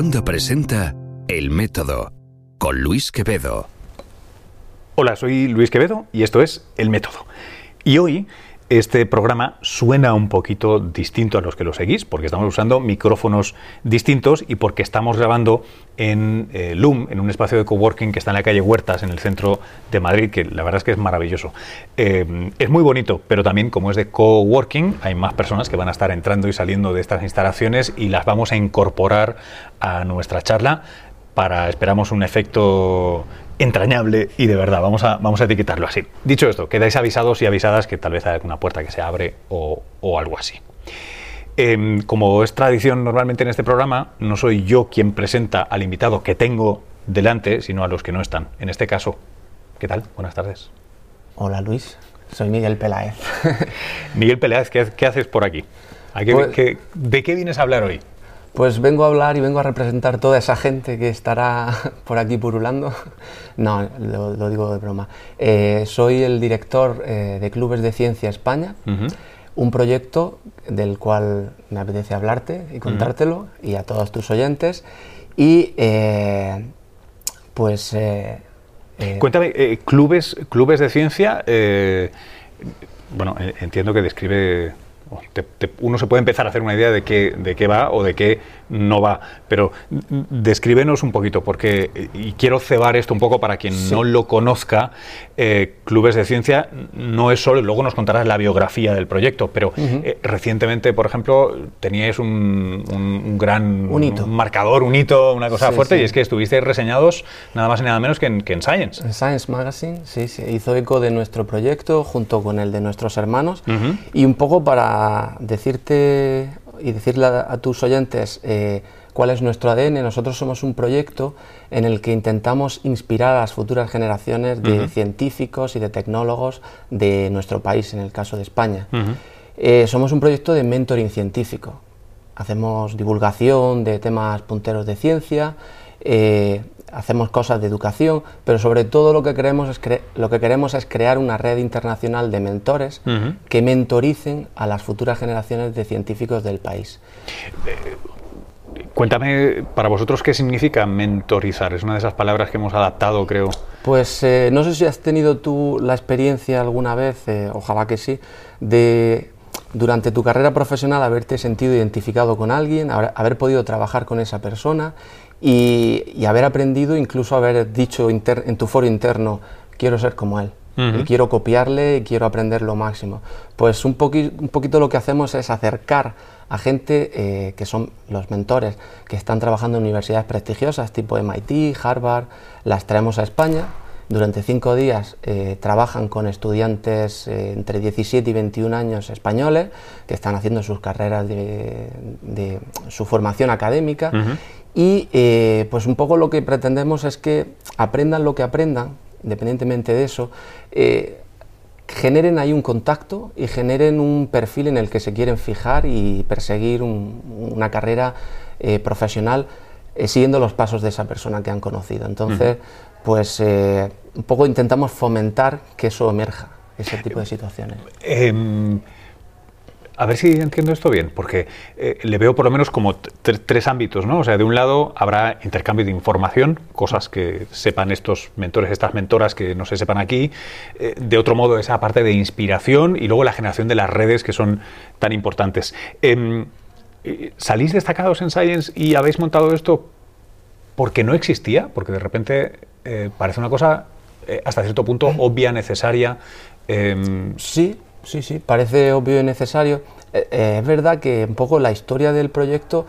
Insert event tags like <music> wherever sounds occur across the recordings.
Onda presenta El Método con Luis Quevedo. Hola, soy Luis Quevedo y esto es El Método. Y hoy este programa suena un poquito distinto a los que lo seguís, porque estamos usando micrófonos distintos y porque estamos grabando en eh, Loom, en un espacio de coworking que está en la calle Huertas, en el centro de Madrid, que la verdad es que es maravilloso. Eh, es muy bonito, pero también como es de coworking, hay más personas que van a estar entrando y saliendo de estas instalaciones y las vamos a incorporar a nuestra charla para, esperamos, un efecto entrañable y de verdad, vamos a, vamos a etiquetarlo así. Dicho esto, quedáis avisados y avisadas que tal vez hay alguna puerta que se abre o, algo así. Em, como es tradición normalmente en este programa, no soy yo quien presenta al invitado que tengo delante, sino a los que no están. En este caso, ¿qué tal? Buenas tardes. Hola Luis, soy Miguel Peláez. <laughs> Miguel Peláez, ¿qué, haces por aquí? Pues ¿De qué vienes a hablar hoy? Pues vengo a hablar y vengo a representar toda esa gente que estará <laughs> por aquí purulando. <laughs> No, lo, digo de broma. Eh, soy el director eh, de Clubes de Ciencia España, un proyecto del cual me apetece hablarte y contártelo y a todos tus oyentes. Y eh, pues... Cuéntame, clubes, clubes de ciencia, bueno, entiendo que describe uno se puede empezar a hacer una idea de qué, de qué va o de qué no va, pero descríbenos un poquito, porque, y quiero cebar esto un poco para quien no lo conozca, eh, Clubes de Ciencia no es solo, luego nos contarás la biografía del proyecto, pero eh, recientemente, por ejemplo, teníais un, gran un, marcador, un hito, una cosa fuerte, y es que estuvisteis reseñados nada más y nada menos que en, Science. En Science Magazine, sí, sí, hizo eco de nuestro proyecto junto con el de nuestros hermanos, y un poco para decirte y decirle a, tus oyentes eh, cuál es nuestro ADN, nosotros somos un proyecto en el que intentamos inspirar a las futuras generaciones de científicos y de tecnólogos de nuestro país, en el caso de España. Eh, somos un proyecto de mentoring científico. Hacemos divulgación de temas punteros de ciencia, eh, hacemos cosas de educación, pero sobre todo lo que queremos es, lo que queremos es crear una red internacional de mentores que mentoricen a las futuras generaciones de científicos del país. Eh, cuéntame, para vosotros, ¿qué significa mentorizar? Es una de esas palabras que hemos adaptado, creo. Pues eh, no sé si has tenido tú la experiencia alguna vez, eh, ojalá que sí, de durante tu carrera profesional haberte sentido identificado con alguien, haber podido trabajar con esa persona y, haber aprendido, incluso haber dicho en tu foro interno, quiero ser como él. Y quiero copiarle y quiero aprender lo máximo. Pues un, un poquito lo que hacemos es acercar a gente eh, que son los mentores, que están trabajando en universidades prestigiosas tipo MIT, Harvard, las traemos a España. Durante cinco días eh, trabajan con estudiantes eh, entre 17 y 21 años españoles que están haciendo sus carreras de, su formación académica. Y eh, pues un poco lo que pretendemos es que aprendan lo que aprendan, independientemente de eso, generen ahí un contacto y generen un perfil en el que se quieren fijar y perseguir una carrera profesional siguiendo los pasos de esa persona que han conocido. Entonces, pues un poco intentamos fomentar que eso emerja, ese tipo de situaciones. Em, a ver si entiendo esto bien, porque eh, le veo por lo menos como tres ámbitos, ¿no? O sea, de un lado habrá intercambio de información, cosas que sepan estos mentores, estas mentoras que no se sepan aquí. Eh, de otro modo, esa parte de inspiración y luego la generación de las redes que son tan importantes. Em, eh, ¿Salís destacados en Science y habéis montado esto porque no existía? Porque de repente parece una cosa hasta cierto punto obvia, necesaria. Em, sí, Sí, sí, parece obvio y necesario. Eh, eh, es verdad que un poco la historia del proyecto,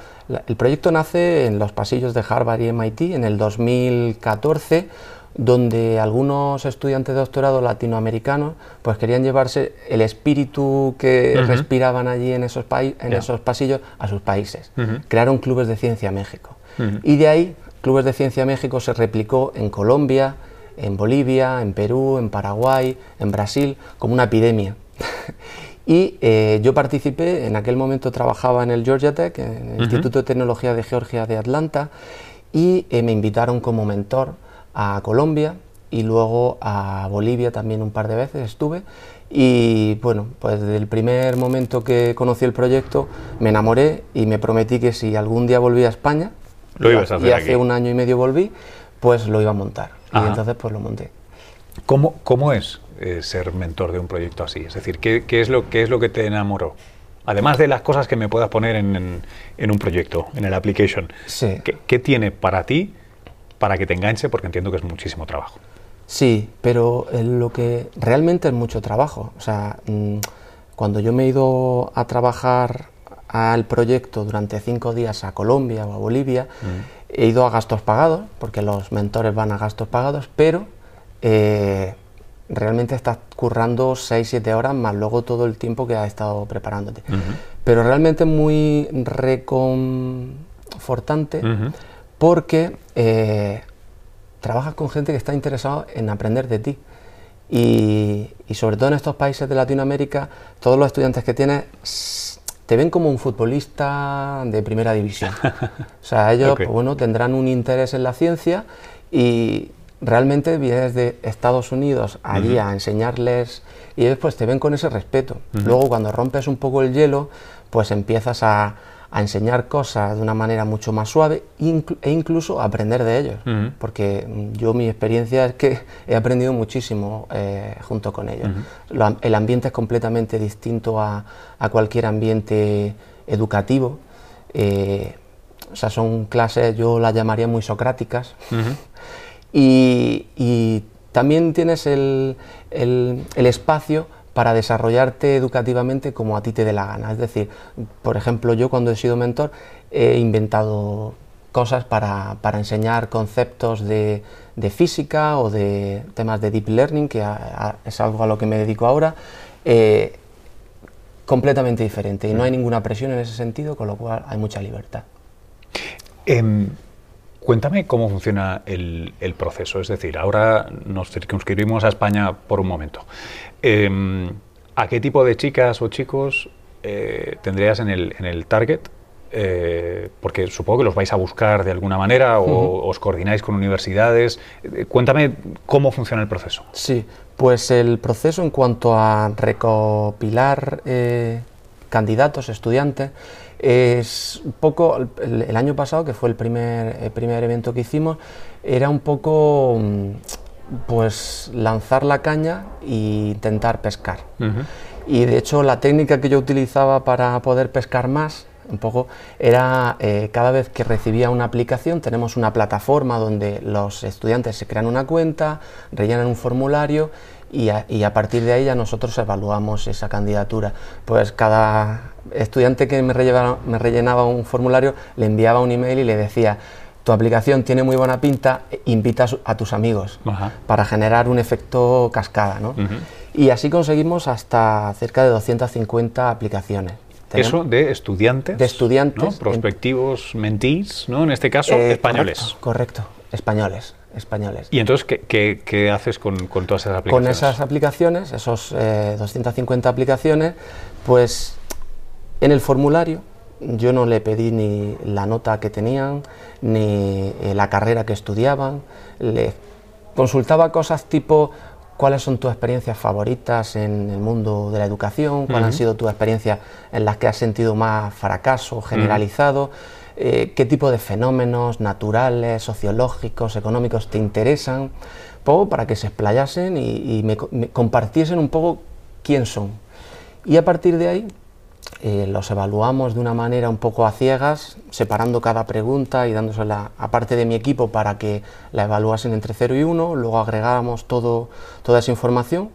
el proyecto nace en los pasillos de Harvard y MIT en el 2014, donde algunos estudiantes de doctorado latinoamericanos pues querían llevarse el espíritu que respiraban allí en esos, en esos pasillos a sus países. Crearon clubes de ciencia México. Y de ahí, Clubes de Ciencia México se replicó en Colombia, en Bolivia, en Perú, en Paraguay, en Brasil, como una epidemia. <laughs> y eh, yo participé, en aquel momento trabajaba en el Georgia Tech, en el Instituto de Tecnología de Georgia de Atlanta, y eh, me invitaron como mentor a Colombia y luego a Bolivia también un par de veces estuve. Y bueno, pues desde el primer momento que conocí el proyecto me enamoré y me prometí que si algún día volvía a España, Lo ibas a hacer y hace aquí. un año y medio volví, pues lo iba a montar. Ajá. Y entonces pues lo monté. ¿Cómo, cómo es eh, ser mentor de un proyecto así? Es decir, ¿qué, qué es lo, ¿qué es lo que te enamoró? Además de las cosas que me puedas poner en, en- en un proyecto, en el application. Sí. ¿Qué, qué tiene para ti para que te enganche? Porque entiendo que es muchísimo trabajo. Sí, pero eh, lo que realmente es mucho trabajo. O sea, mm, cuando yo me he ido a trabajar al proyecto durante cinco días a Colombia o a Bolivia, he ido a gastos pagados, porque los mentores van a gastos pagados, pero eh, realmente estás currando 6-7 horas más luego todo el tiempo que has estado preparándote. Pero realmente es muy reconfortante porque eh, trabajas con gente que está interesada en aprender de ti. Y, y sobre todo en estos países de Latinoamérica, todos los estudiantes que tienes te ven como un futbolista de primera división. O sea, ellos <laughs> pues, bueno, tendrán un interés en la ciencia y realmente vienes de Estados Unidos allí a enseñarles y ellos pues te ven con ese respeto. Luego cuando rompes un poco el hielo, pues empiezas a, a enseñar cosas de una manera mucho más suave e incluso aprender de ellos. Porque mm, yo mi experiencia es que he aprendido muchísimo eh, junto con ellos. Lo el ambiente es completamente distinto a, a cualquier ambiente educativo. Eh, o sea, son clases, yo las llamaría muy socráticas. <laughs> Y, y también tienes el, el- el espacio para desarrollarte educativamente como a ti te dé la gana. Es decir, por ejemplo, yo cuando he sido mentor he inventado cosas para, para enseñar conceptos de, de física o de temas de deep learning, que es algo a lo que me dedico ahora, eh, completamente diferente. Y no hay ninguna presión en ese sentido, con lo cual hay mucha libertad. Em, cuéntame cómo funciona el, el proceso. Es decir, ahora nos circunscribimos a España por un momento. Em, ¿A qué tipo de chicas o chicos eh, tendrías en el, en el target? Eh, porque supongo que los vais a buscar de alguna manera o os coordináis con universidades. Eh, cuéntame cómo funciona el proceso. Sí, pues el proceso en cuanto a recopilar candidatos, estudiantes, es un poco, el, el año pasado, que fue el primer, el primer evento que hicimos, era un poco mm, pues lanzar la caña e intentar pescar. Y de hecho la técnica que yo utilizaba para poder pescar más, un poco, era eh, cada vez que recibía una aplicación, tenemos una plataforma donde los estudiantes se crean una cuenta, rellenan un formulario y a, y a partir de ahí ya nosotros evaluamos esa candidatura. Pues cada estudiante que me rellenaba, me rellenaba un formulario le enviaba un email y le decía, tu aplicación tiene muy buena pinta, invita a, su- a tus amigos Ajá. para generar un efecto cascada. ¿no? Y así conseguimos hasta cerca de 250 aplicaciones. Tenemos- Eso de estudiantes. De estudiantes. ¿no? Prospectivos mentís, ¿no? En este caso, Eh, españoles. Correcto, correcto, españoles, españoles. ¿Y entonces qué, qué- qué haces con, con todas esas Con aplicaciones? esas aplicaciones, esos eh, 250 aplicaciones, pues en el formulario yo no le pedí ni la nota que tenían, ni eh, la carrera que estudiaban, le consultaba cosas tipo cuáles son tus experiencias favoritas en el mundo de la educación, cuáles han sido tus experiencias en las que has sentido más fracaso generalizado, eh, qué tipo de fenómenos naturales, sociológicos, económicos te interesan, poco para que se explayasen y, y me, co- me compartiesen un poco quién son. Y a partir de ahí eh, los evaluamos de una manera un poco a ciegas, separando cada pregunta y dándosela a parte de mi equipo para que la evaluasen entre 0 y 1, luego agregábamos todo, toda esa información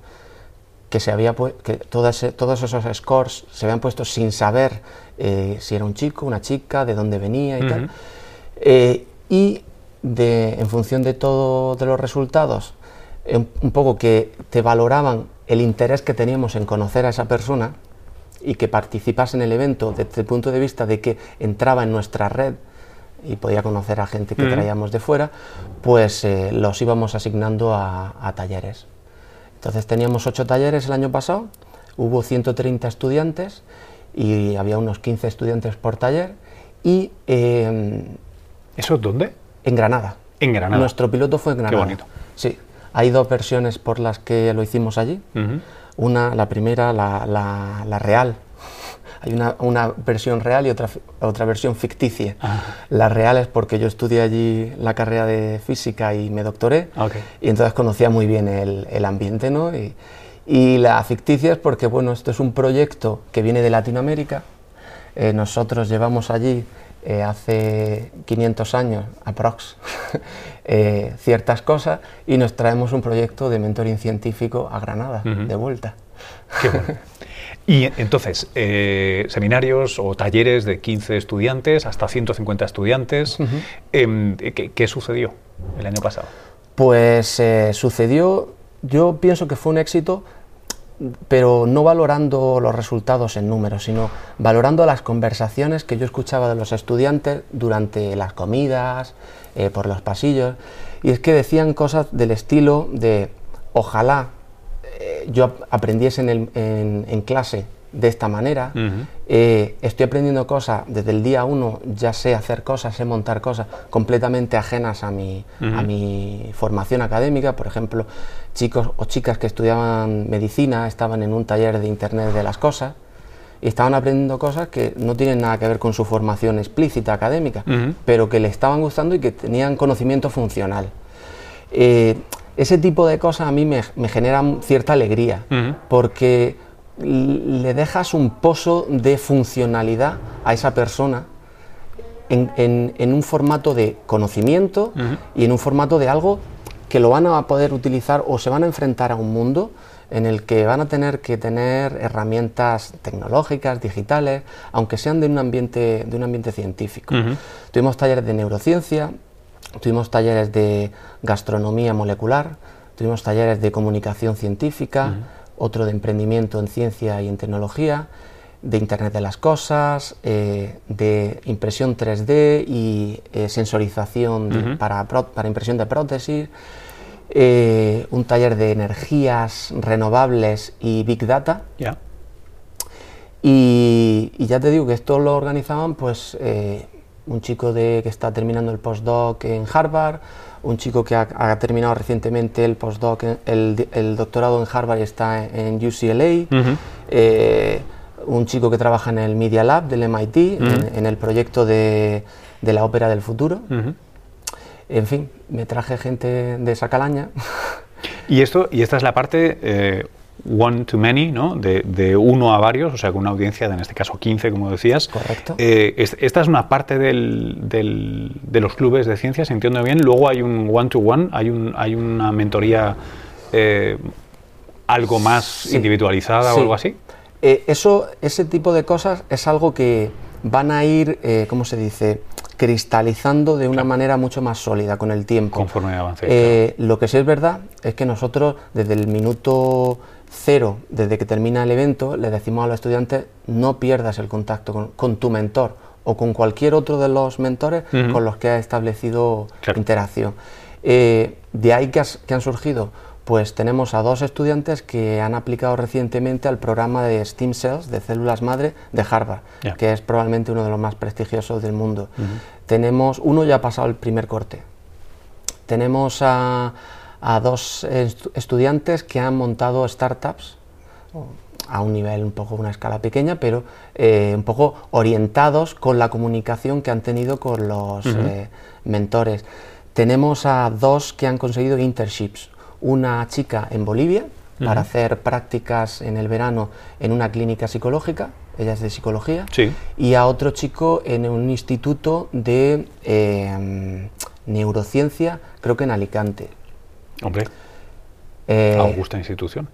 que se había que todo ese- todos esos scores se habían puesto sin saber eh, si era un chico, una chica, de dónde venía y tal. Eh, y de, en función de todos de los resultados, un, un poco que te valoraban el interés que teníamos en conocer a esa persona y que participase en el evento desde el punto de vista de que entraba en nuestra red y podía conocer a gente que traíamos de fuera, pues eh, los íbamos asignando a, a talleres. Entonces teníamos ocho talleres el año pasado, hubo 130 estudiantes y había unos 15 estudiantes por taller y eh, ¿Eso dónde? en Granada. En Granada. Nuestro piloto fue en Granada. bonito. Sí, hay dos versiones por las que lo hicimos allí. Ujú. Una, la primera, la, la- la real, hay una, una, versión real y otra, otra versión ficticia. La real es porque yo estudié allí la carrera de física y me doctoré, y entonces conocía muy bien el, el ambiente, ¿no? Y, y, la ficticia es porque, bueno, esto es un proyecto que viene de Latinoamérica, eh, nosotros llevamos allí eh, hace 500 años, aprox, <laughs> eh, ciertas cosas y nos traemos un proyecto de mentoring científico a Granada, de vuelta. Qué bueno. <laughs> Y entonces, eh, seminarios o talleres de 15 estudiantes hasta 150 estudiantes, em, ¿qué, sucedió el año pasado? Pues eh, sucedió, yo pienso que fue un éxito, pero no valorando los resultados en números, sino valorando las conversaciones que yo escuchaba de los estudiantes durante las comidas, eh, por los pasillos, y es que decían cosas del estilo de ojalá yo aprendiese en, clase de esta manera, eh, estoy aprendiendo cosas desde el día uno, ya sé hacer cosas, sé montar cosas completamente ajenas a mi, a mi formación académica, por ejemplo, chicos o chicas que estudiaban medicina estaban en un taller de Internet de las cosas y estaban aprendiendo cosas que no tienen nada que ver con su formación explícita académica, pero que le estaban gustando y que tenían conocimiento funcional. Eh, ese tipo de cosas a mí me, generan cierta alegría, porque le dejas un pozo de funcionalidad a esa persona en, un formato de conocimiento y en un formato de algo que lo van a poder utilizar o se van a enfrentar a un mundo en el que van a tener que tener herramientas tecnológicas, digitales, aunque sean de un ambiente, de un ambiente científico. Tuvimos talleres de neurociencia, Tuvimos talleres de gastronomía molecular, tuvimos talleres de comunicación científica, otro de emprendimiento en ciencia y en tecnología, de Internet de las Cosas, eh, de impresión 3D y eh, sensorización para, para, impresión de prótesis, eh, un taller de energías renovables y Big Data. Y, y, ya te digo que esto lo organizaban pues un chico de, que está terminando el postdoc en Harvard, un chico que ha, terminado recientemente el postdoc, el, el, doctorado en Harvard y está en, UCLA, eh, un chico que trabaja en el Media Lab del MIT, en, el proyecto de, de, la ópera del futuro. En fin, me traje gente de esa calaña. Y, esto, y esta es la parte... Eh, one to many, ¿no? De, uno a varios, o sea, con una audiencia de, en este caso, 15, como decías. Correcto. Eh, esta es una parte del, de los clubes de ciencias, entiendo bien. Luego hay un one to one, hay, un, hay una mentoría eh, algo más individualizada o algo así. Eh, eso, ese tipo de cosas es algo que van a ir, ¿cómo se dice? cristalizando de una manera mucho más sólida con el tiempo. Conforme avance. Lo que sí es verdad es que nosotros desde el minuto cero, desde que termina el evento, le decimos a los estudiantes no pierdas el contacto con, tu mentor o con cualquier otro de los mentores con los que has establecido interacción. Eh, de ahí que, han surgido, pues tenemos a dos estudiantes que han aplicado recientemente al programa de Stem Cells, de células madre, de Harvard, que es probablemente uno de los más prestigiosos del mundo. Tenemos, uno ya ha pasado el primer corte. Tenemos a a dos estudiantes que han montado startups a un nivel un poco una escala pequeña, pero eh, un poco orientados con la comunicación que han tenido con los eh, mentores. Tenemos a dos que han conseguido internships, una chica en Bolivia para hacer prácticas en el verano en una clínica psicológica, ella es de psicología, y a otro chico en un instituto de eh, neurociencia, creo que en Alicante, Hombre, eh, augusta institución.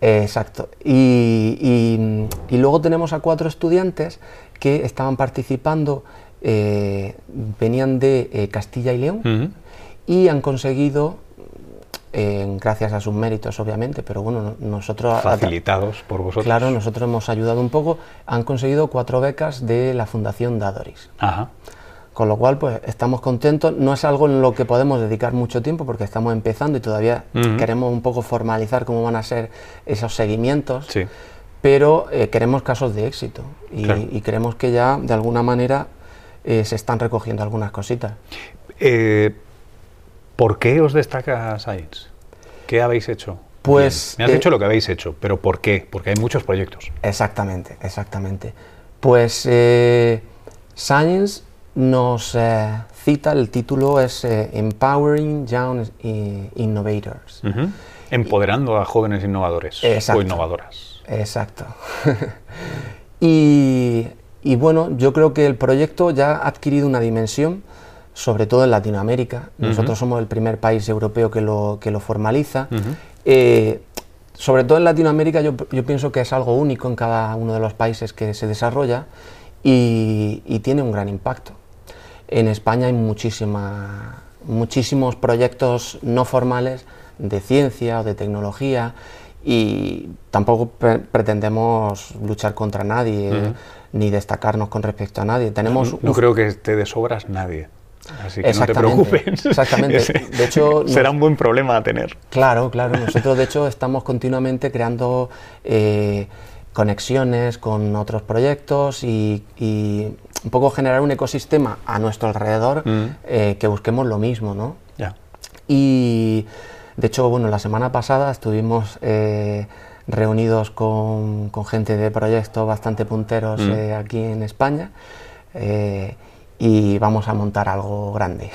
exacto. Y, luego tenemos a cuatro estudiantes que estaban participando, eh, venían de eh, Castilla y León y han conseguido, gracias a sus méritos obviamente, pero bueno, nosotros... Facilitados por vosotros. Claro, nosotros hemos ayudado un poco, han conseguido cuatro becas de la Fundación Dadoris. Ajá. Con lo cual, pues estamos contentos. No es algo en lo que podemos dedicar mucho tiempo porque estamos empezando y todavía queremos un poco formalizar cómo van a ser esos seguimientos. Pero eh, queremos casos de éxito y, creemos que ya de alguna manera eh, se están recogiendo algunas cositas. Eh, ¿Por qué os destaca Science? ¿Qué habéis hecho? Pues. Me has dicho lo que habéis hecho, pero ¿por qué? Porque hay muchos proyectos. Exactamente, exactamente. Pues Science nos eh, cita, el título es eh, Empowering Young I- Innovators. Empoderando a jóvenes innovadores Exacto. o innovadoras. Exacto. <laughs> y, y bueno, yo creo que el proyecto ya ha adquirido una dimensión, sobre todo en Latinoamérica. Nosotros somos el primer país europeo que lo, que lo formaliza. Eh, sobre todo en Latinoamérica yo, yo pienso que es algo único en cada uno de los países que se desarrolla y, y tiene un gran impacto. En España hay muchísima, muchísimos proyectos no formales de ciencia o de tecnología y tampoco pre- pretendemos luchar contra nadie ni destacarnos con respecto a nadie. Tenemos No, no un- creo que te de sobras nadie. Así que no te preocupes. <laughs> exactamente. <laughs> De hecho, será nos- un buen problema a tener. Claro, claro. Nosotros, de hecho, estamos continuamente creando eh, conexiones con otros proyectos y, y un poco generar un ecosistema a nuestro alrededor Mm. eh, que busquemos lo mismo, ¿no? Ya. Y de hecho, bueno, la semana pasada estuvimos eh, reunidos con, con gente de proyectos bastante punteros Mm. eh, aquí en España eh, y vamos a montar algo grande.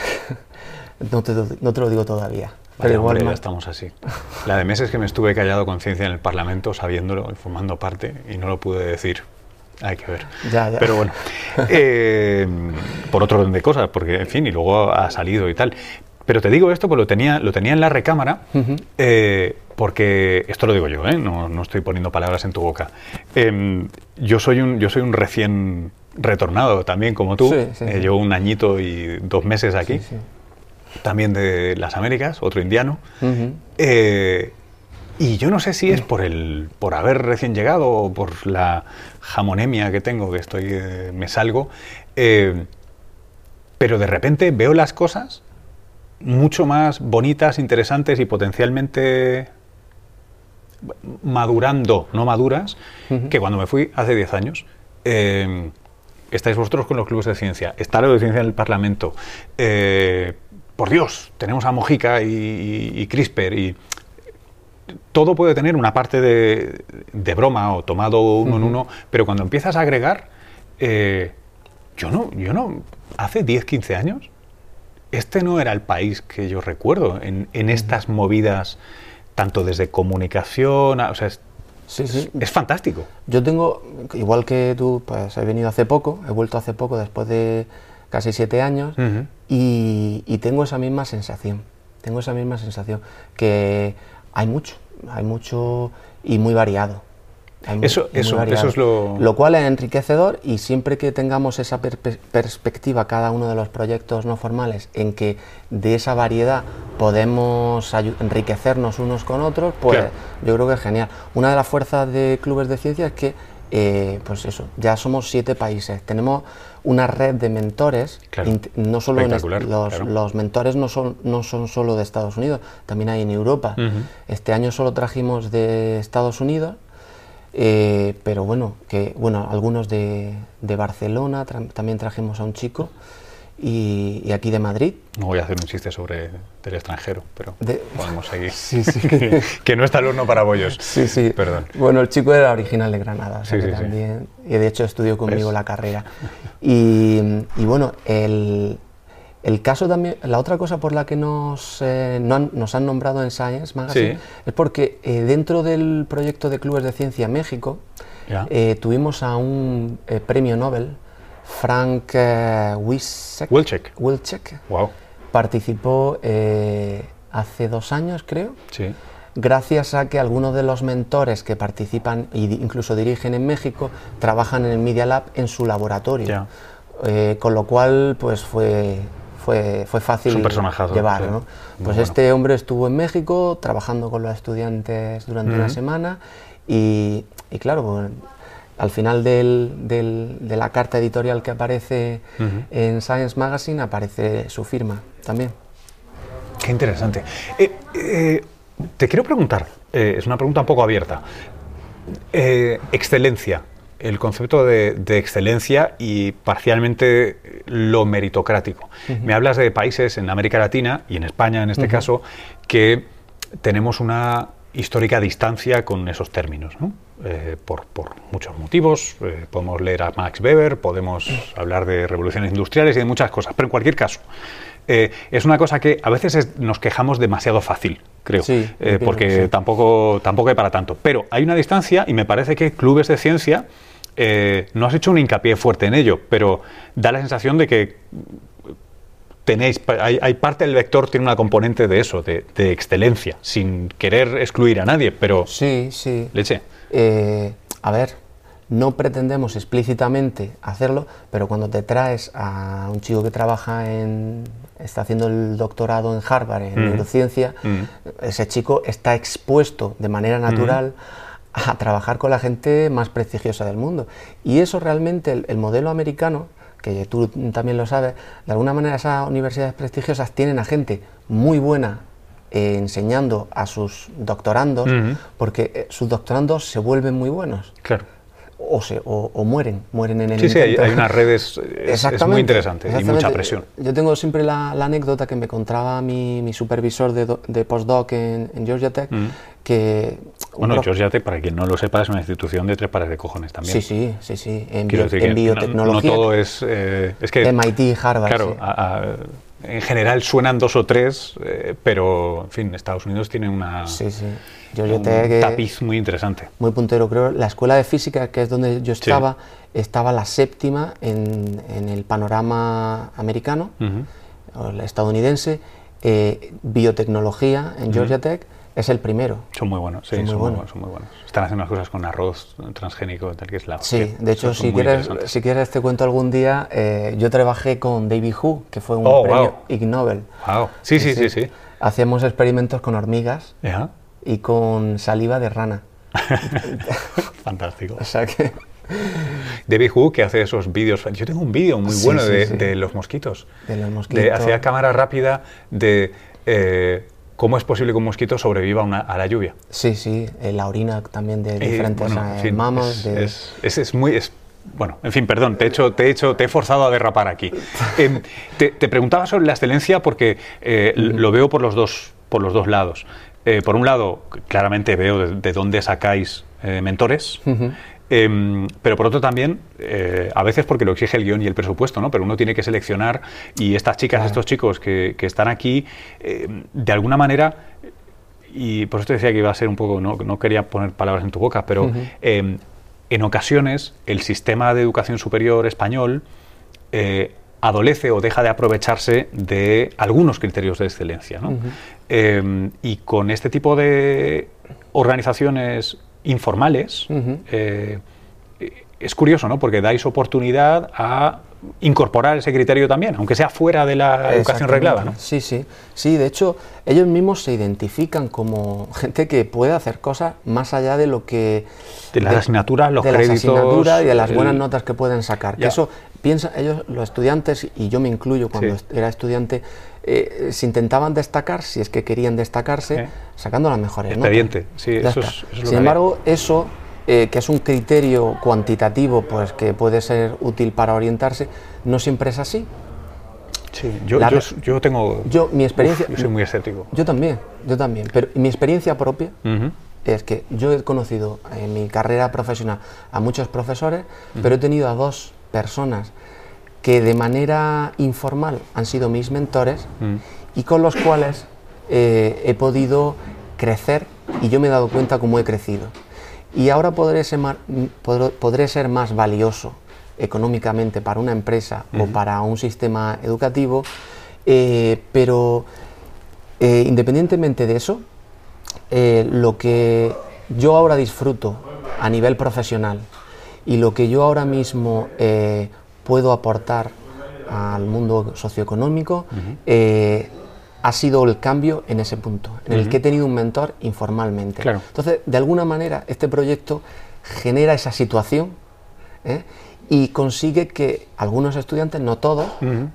<laughs> no, te, no te lo digo todavía. Pero igual hombre, ya estamos así. La de meses que me estuve callado con ciencia en el Parlamento, sabiéndolo y formando parte, y no lo pude decir. Hay que ver. Ya, ya. Pero bueno, eh, por otro orden de cosas, porque, en fin, y luego ha salido y tal. Pero te digo esto, pues lo tenía, lo tenía en la recámara, eh, porque esto lo digo yo, ¿eh? no, no estoy poniendo palabras en tu boca. Em, yo, soy un, yo soy un recién retornado también, como tú. Sí, sí, Eh, sí. llevo un añito y dos meses aquí también de las Américas, otro indiano. Eh, y yo no sé si es por el por haber recién llegado o por la jamonemia que tengo, que estoy eh, me salgo, eh, pero de repente veo las cosas mucho más bonitas, interesantes y potencialmente madurando, no maduras, que cuando me fui hace 10 años. Eh, estáis vosotros con los clubes de ciencia, está lo de ciencia en el Parlamento. eh, por Dios, tenemos a Mojica y, y- y CRISPR y todo puede tener una parte de, de broma o tomado uno en uno, pero cuando empiezas a agregar, eh, yo no, yo no, hace 10, 15 años, este no era el país que yo recuerdo en, en estas movidas, tanto desde comunicación, a- o sea, es, Sí, sí. es fantástico. Yo tengo, igual que tú, pues he venido hace poco, he vuelto hace poco después de casi siete años y, y tengo esa misma sensación, tengo esa misma sensación, que hay mucho, hay mucho y muy variado. Eso- y muy eso- variado. eso es lo- Lo cual es enriquecedor y siempre que tengamos esa perspectiva, cada uno de los proyectos no formales, en que de esa variedad podemos enriquecernos unos con otros, pues Claro. yo creo que es genial. Una de las fuerzas de clubes de ciencia es que, eh, pues eso, ya somos siete países. Tenemos una red de mentores, Claro. no solo en los, claro. los mentores no son, no son solo de Estados Unidos, también hay en Europa. Este año solo trajimos de Estados Unidos, eh, pero bueno, que bueno, algunos de, de Barcelona, tra- también trajimos a un chico, y, y aquí de Madrid. No voy a hacer un chiste sobre del extranjero, pero De- podemos seguir. <laughs> Sí, sí. <laughs> que no está el horno para bollos. Sí, sí. Perdón. Bueno, el chico era original de Granada, o sea Sí, que sí, sí. también. Y de hecho estudió conmigo ¿Ves? la carrera. <laughs> Y, y bueno, el, el caso también, la otra cosa por la que nos, eh, no han- nos han nombrado en Science Magazine Sí. es porque eh, dentro del proyecto de clubes de ciencia México eh, tuvimos a un premio Nobel, Frank eh, Wilczek, Wilczek. Wilczek, Wow. participó eh, hace dos años, creo Sí. gracias a que algunos de los mentores que participan e incluso dirigen en México trabajan en el Media Lab en su laboratorio. Eh, con lo cual, pues fue, fue, fue fácil Es un personajazo, llevar. sí. ¿no? Muy Pues bueno. este hombre estuvo en México trabajando con los estudiantes durante una semana y, y claro, pues, al final del- del- de la carta editorial que aparece en Science Magazine aparece su firma también. Qué interesante. Eh, eh, te quiero preguntar, eh, es una pregunta un poco abierta. Excelencia, el concepto de, de excelencia y parcialmente lo meritocrático. Me hablas de países en América Latina y en España en este caso que tenemos una histórica distancia con esos términos, ¿no? Eh, por, por, muchos motivos. Eh, podemos leer a Max Weber, podemos hablar de revoluciones industriales y de muchas cosas, pero en cualquier caso, eh, es una cosa que a veces nos quejamos demasiado fácil, creo, porque tampoco, tampoco hay para tanto. Pero hay una distancia y me parece que clubes de ciencia no has hecho un hincapié fuerte en ello, pero da la sensación de que tenéis, hay, parte del vector tiene una componente de eso, de, excelencia, sin querer excluir a nadie, pero... Sí, sí. Leche. Eh, a ver, no pretendemos explícitamente hacerlo, pero cuando te traes a un chico que trabaja en, está haciendo el doctorado en Harvard en mm. neurociencia, mm. ese chico está expuesto de manera natural mm. a trabajar con la gente más prestigiosa del mundo. Y eso realmente, el modelo americano, que tú también lo sabes, de alguna manera esas universidades prestigiosas tienen a gente muy buena eh, enseñando a sus doctorandos, porque eh, sus doctorandos se vuelven muy buenos. Claro. O, se, o, mueren, mueren en el Sí, sí, hay, unas redes, es, muy interesante y mucha presión. Yo tengo siempre la, anécdota que me contaba mi, mi supervisor de, de postdoc en, Georgia Tech, que... Bueno, Georgia Tech, para quien no lo sepa, es una institución de tres pares de cojones también. Sí, sí, sí, sí, en, biotecnología. No, todo es... Eh, es que, MIT, Harvard, Claro, en general suenan dos o tres, eh, pero en fin, Estados Unidos tiene una, sí, sí. un tapiz muy interesante. Muy puntero, creo. La escuela de física, que es donde yo estaba, estaba la séptima en, el panorama americano, estadounidense, eh, biotecnología en Georgia Tech es el primero. Son muy buenos, sí, son, muy, buenos. Están haciendo unas cosas con arroz transgénico, tal que es la. Sí, de hecho, si quieres, si quieres te cuento algún día. Eh, yo trabajé con David Hu, que fue un oh, premio Ig Nobel. Wow. Sí, sí, sí, sí, Hacíamos experimentos con hormigas y con saliva de rana. <laughs> Fantástico. O sea que. David Hu, que hace esos vídeos. Yo tengo un vídeo muy bueno de, los mosquitos. De los mosquitos. De, hacía cámara rápida de. Eh, ¿Cómo es posible que un mosquito sobreviva a la lluvia? Sí, sí, eh, la orina también de eh, diferentes eh, mamas. Es, es, muy... bueno, en fin, perdón, te he, hecho, te, he hecho, te he forzado a derrapar aquí. <laughs> Em, te, preguntaba sobre la excelencia porque lo veo por los dos, por los dos lados. por un lado, claramente veo de, dónde sacáis mentores. Em, pero por otro también, eh, a veces porque lo exige el guion y el presupuesto, ¿no? Pero uno tiene que seleccionar y estas chicas, estos chicos que, están aquí, em, de alguna manera, y por eso te decía que iba a ser un poco, no, no quería poner palabras en tu boca, pero em, en ocasiones el sistema de educación superior español eh, adolece o deja de aprovecharse de algunos criterios de excelencia. ¿no? y con este tipo de organizaciones informales, eh, es curioso, ¿no? Porque dais oportunidad a incorporar ese criterio también, aunque sea fuera de la educación reglada, ¿no? Sí, sí. Sí, de hecho, ellos mismos se identifican como <laughs> gente que puede hacer cosas más allá de lo que... De las asignaturas, los de créditos... y de las buenas notas que pueden sacar. Que eso, piensa, ellos, los estudiantes, y yo me incluyo cuando era estudiante, eh, se intentaban destacar, si es que querían destacarse, sacando las mejores Expediente, sí, eso Sin embargo, eso, eh, que es un criterio cuantitativo, pues que puede ser útil para orientarse, no siempre es así. Sí, yo, yo, tengo... Yo, mi experiencia... yo soy muy escéptico. Yo también, yo también, pero mi experiencia propia... Es que yo he conocido en mi carrera profesional a muchos profesores, pero he tenido a dos personas que de manera informal han sido mis mentores mm. y con los cuales eh, he podido crecer y yo me he dado cuenta cómo he crecido. Y ahora podré ser más, podré, ser más valioso económicamente para una empresa o para un sistema educativo, eh, pero eh, independientemente de eso, lo que yo ahora disfruto a nivel profesional y lo que yo ahora mismo puedo aportar al mundo socioeconómico, eh, ha sido el cambio en ese punto, en el que he tenido un mentor informalmente. Entonces, de alguna manera, este proyecto genera esa situación ¿eh? y consigue que algunos estudiantes, no todos,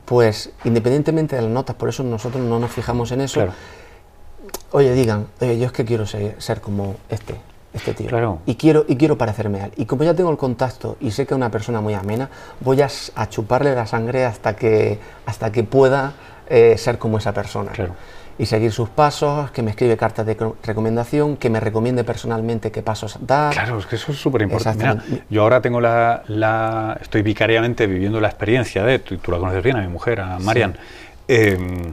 pues independientemente de las notas, por eso nosotros no nos fijamos en eso, oye, digan, oye, yo es que quiero ser como este, este tío. Y quiero, y quiero parecerme a él. Y como ya tengo el contacto y sé que es una persona muy amena, voy a, chuparle la sangre hasta que, hasta que pueda eh, ser como esa persona. y seguir sus pasos, que me escribe cartas de co- recomendación, que me recomiende personalmente qué pasos dar. Claro, es que eso es súper importante. Yo ahora tengo la, la- Estoy vicariamente viviendo la experiencia de. Tú, tú la conoces bien, a mi mujer, a Marian. eh,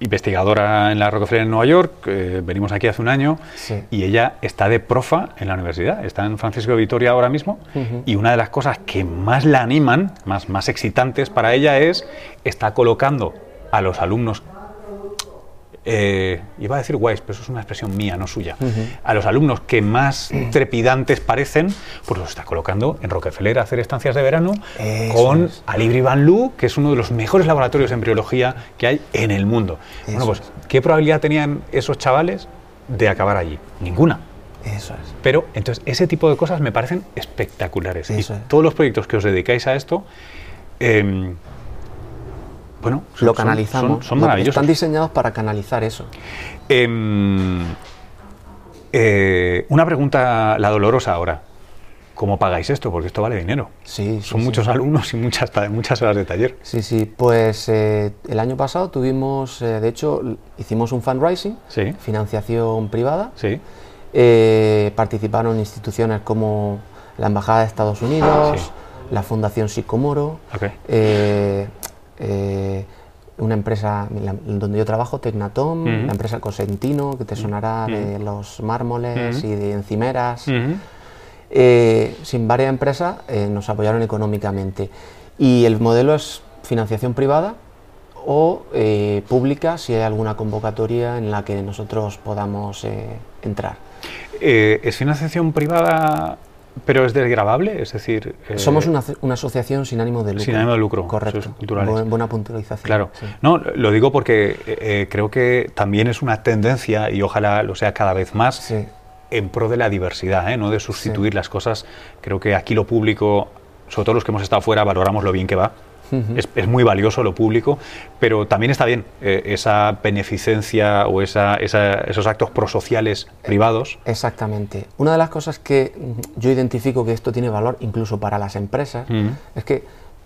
investigadora en la Rockefeller en Nueva York, eh, venimos aquí hace un año Sí. y ella está de profa en la universidad, está en Francisco de Vitoria ahora mismo y una de las cosas que más la animan, más, más excitantes para ella es, está colocando a los alumnos eh, iba a decir guays, pero eso es una expresión mía, no suya. A los alumnos que más trepidantes parecen, pues los está colocando en Rockefeller a hacer estancias de verano Eso con es. Alibri Van Lu, que es uno de los mejores laboratorios de embriología que hay en el mundo. bueno, pues, es. ¿qué probabilidad tenían esos chavales de acabar allí? Ninguna. Eso es. Pero entonces ese tipo de cosas me parecen espectaculares. Eso y es. todos los proyectos que os dedicáis a esto, em, bueno, son- Lo canalizamos. Son, son Lo- maravillosos. Están diseñados para canalizar eso. Em, eh, una pregunta, la dolorosa ahora. ¿Cómo pagáis esto? Porque esto vale dinero. Sí, sí, Son sí. muchos alumnos y muchas, muchas horas de taller. Sí, sí, pues eh, el año pasado tuvimos, eh, de hecho, hicimos un fundraising, Sí. financiación privada. Sí. Participaron instituciones como la Embajada de Estados Unidos, la Fundación Sicomoro, Ok. eh, eh, una empresa la- donde yo trabajo, Tecnatom, la empresa Cosentino, que te sonará de los mármoles y de encimeras. Eh, sin varias empresas eh, nos apoyaron económicamente. Y el modelo es financiación privada o eh, pública si hay alguna convocatoria en la que nosotros podamos entrar. ¿Es financiación privada, pero es desgravable? Es decir, eh, Somos una, una asociación sin ánimo de lucro. sin ánimo de lucro, Correcto. culturales. Bu- buena puntualización. Claro, sí. no, lo digo porque eh, eh, creo que también es una tendencia y ojalá lo sea cada vez más Sí. en pro de la diversidad, ¿eh? no de sustituir las cosas. Creo que aquí lo público, sobre todo los que hemos estado fuera, valoramos lo bien que va. Es, es muy valioso lo público, pero también está bien eh, esa beneficencia o esa, esa- esos actos prosociales privados. Exactamente. Una de las cosas que yo identifico que esto tiene valor incluso para las empresas es que,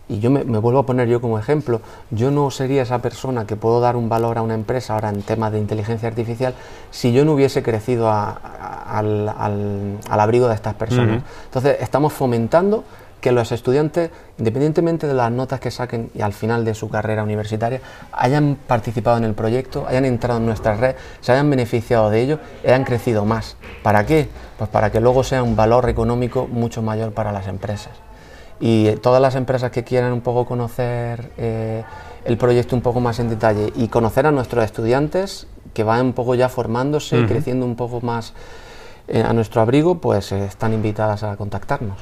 y yo me, me vuelvo a poner yo como ejemplo, yo no sería esa persona que puedo dar un valor a una empresa ahora en temas de inteligencia artificial si yo no hubiese crecido a- a- al, al- al abrigo de estas personas. Entonces, estamos fomentando que los estudiantes, independientemente de las notas que saquen y al final de su carrera universitaria, hayan participado en el proyecto, hayan entrado en nuestra red, se hayan beneficiado de ello y hayan crecido más. ¿Para qué? Pues para que luego sea un valor económico mucho mayor para las empresas. Y todas las empresas que quieran un poco conocer eh, el proyecto un poco más en detalle y conocer a nuestros estudiantes que van un poco ya formándose y Ujú. creciendo un poco más eh, a nuestro abrigo, pues eh, están invitadas a contactarnos.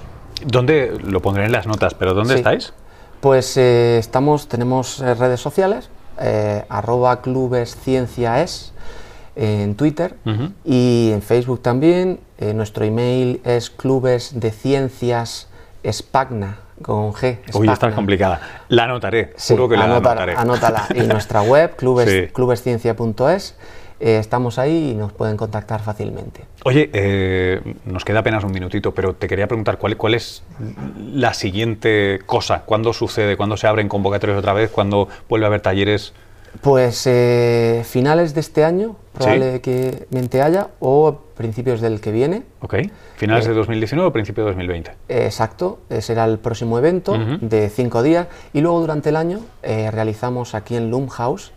¿Dónde? Lo pondré en las notas, pero ¿dónde Sí. estáis? Pues eh, estamos, tenemos eh, redes sociales, eh, arroba clubes ciencia es en Twitter y en Facebook también. Eh, nuestro email es clubes de ciencias espagna con G. Uy, esta es espagna. complicada. La anotaré, Sí, juro que la anotaré. anótala. Y nuestra web, <laughs> clubes, Sí. clubesciencia.es, eh, estamos ahí y nos pueden contactar fácilmente. Oye, eh, nos queda apenas un minutito, pero te quería preguntar cuál, cuál es la siguiente cosa, cuándo sucede, cuándo se abren convocatorias otra vez, cuándo vuelve a haber talleres. Pues eh, finales de este año, probablemente haya, o principios del que viene. ¿Ok? ¿Finales Eh, de 2019 o principio de 2020? Eh, Exacto, será el próximo evento de cinco días y luego durante el año realizamos aquí en Loom House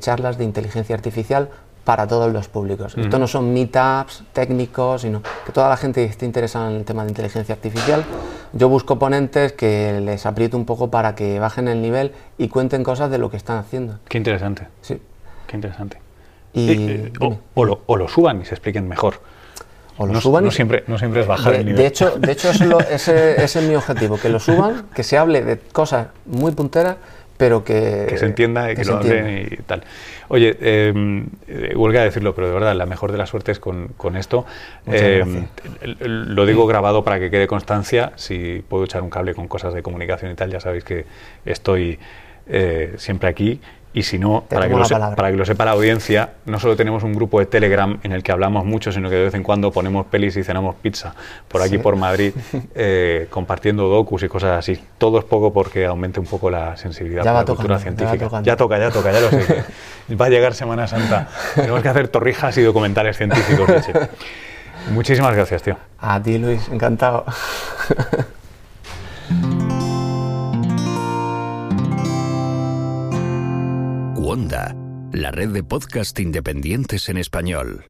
charlas de inteligencia artificial para todos los públicos. Esto Ujú. no son meetups técnicos, sino que toda la gente que esté interesada en el tema de inteligencia artificial, yo busco ponentes que les aprieto un poco para que bajen el nivel y cuenten cosas de lo que están haciendo. Qué interesante, Sí. qué interesante. Y, Eh, eh, o lo, o lo suban y se expliquen mejor. O lo no, suban no siempre, no siempre es bajar de, el nivel. de hecho, de hecho eso es lo- ese, ese es mi objetivo, que lo suban, que se hable de cosas muy punteras, pero que, que se entienda y que, se lo hablen y tal. Oye, eh, eh, huelga decirlo, pero de verdad, la mejor de las suertes con, con esto. Eh, l- lo digo grabado para que quede constancia. Si puedo echar un cable con cosas de comunicación y tal, ya sabéis que estoy eh, siempre aquí. Y si no, para que, lo la se- palabra. para que lo sepa la audiencia, no solo tenemos un grupo de Telegram en el que hablamos mucho, sino que de vez en cuando ponemos pelis y cenamos pizza por aquí Sí. por Madrid, <laughs> eh, compartiendo docus y cosas así. Todo es poco porque aumente un poco la sensibilidad Ya por la cultura tocando, científica. Ya toca, ya toca, ya lo sé. que va a llegar Semana Santa. <laughs> Tenemos que hacer torrijas y documentales científicos. leche. <laughs> Muchísimas gracias, tío. A ti, Luis, encantado. Wanda, la red de podcast independientes en español.